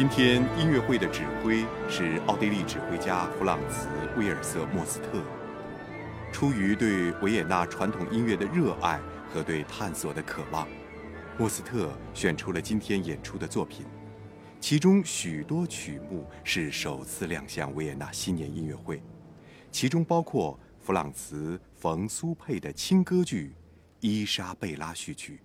今天音乐会的指挥是奥地利指挥家弗朗茨威尔瑟莫斯特出于对维也纳传统音乐的热爱和对探索的渴望。莫斯特选出了今天演出的作品其中许多曲目是首次亮相维也纳新年音乐会其中包括弗朗茨冯苏佩的轻歌剧伊莎贝拉序曲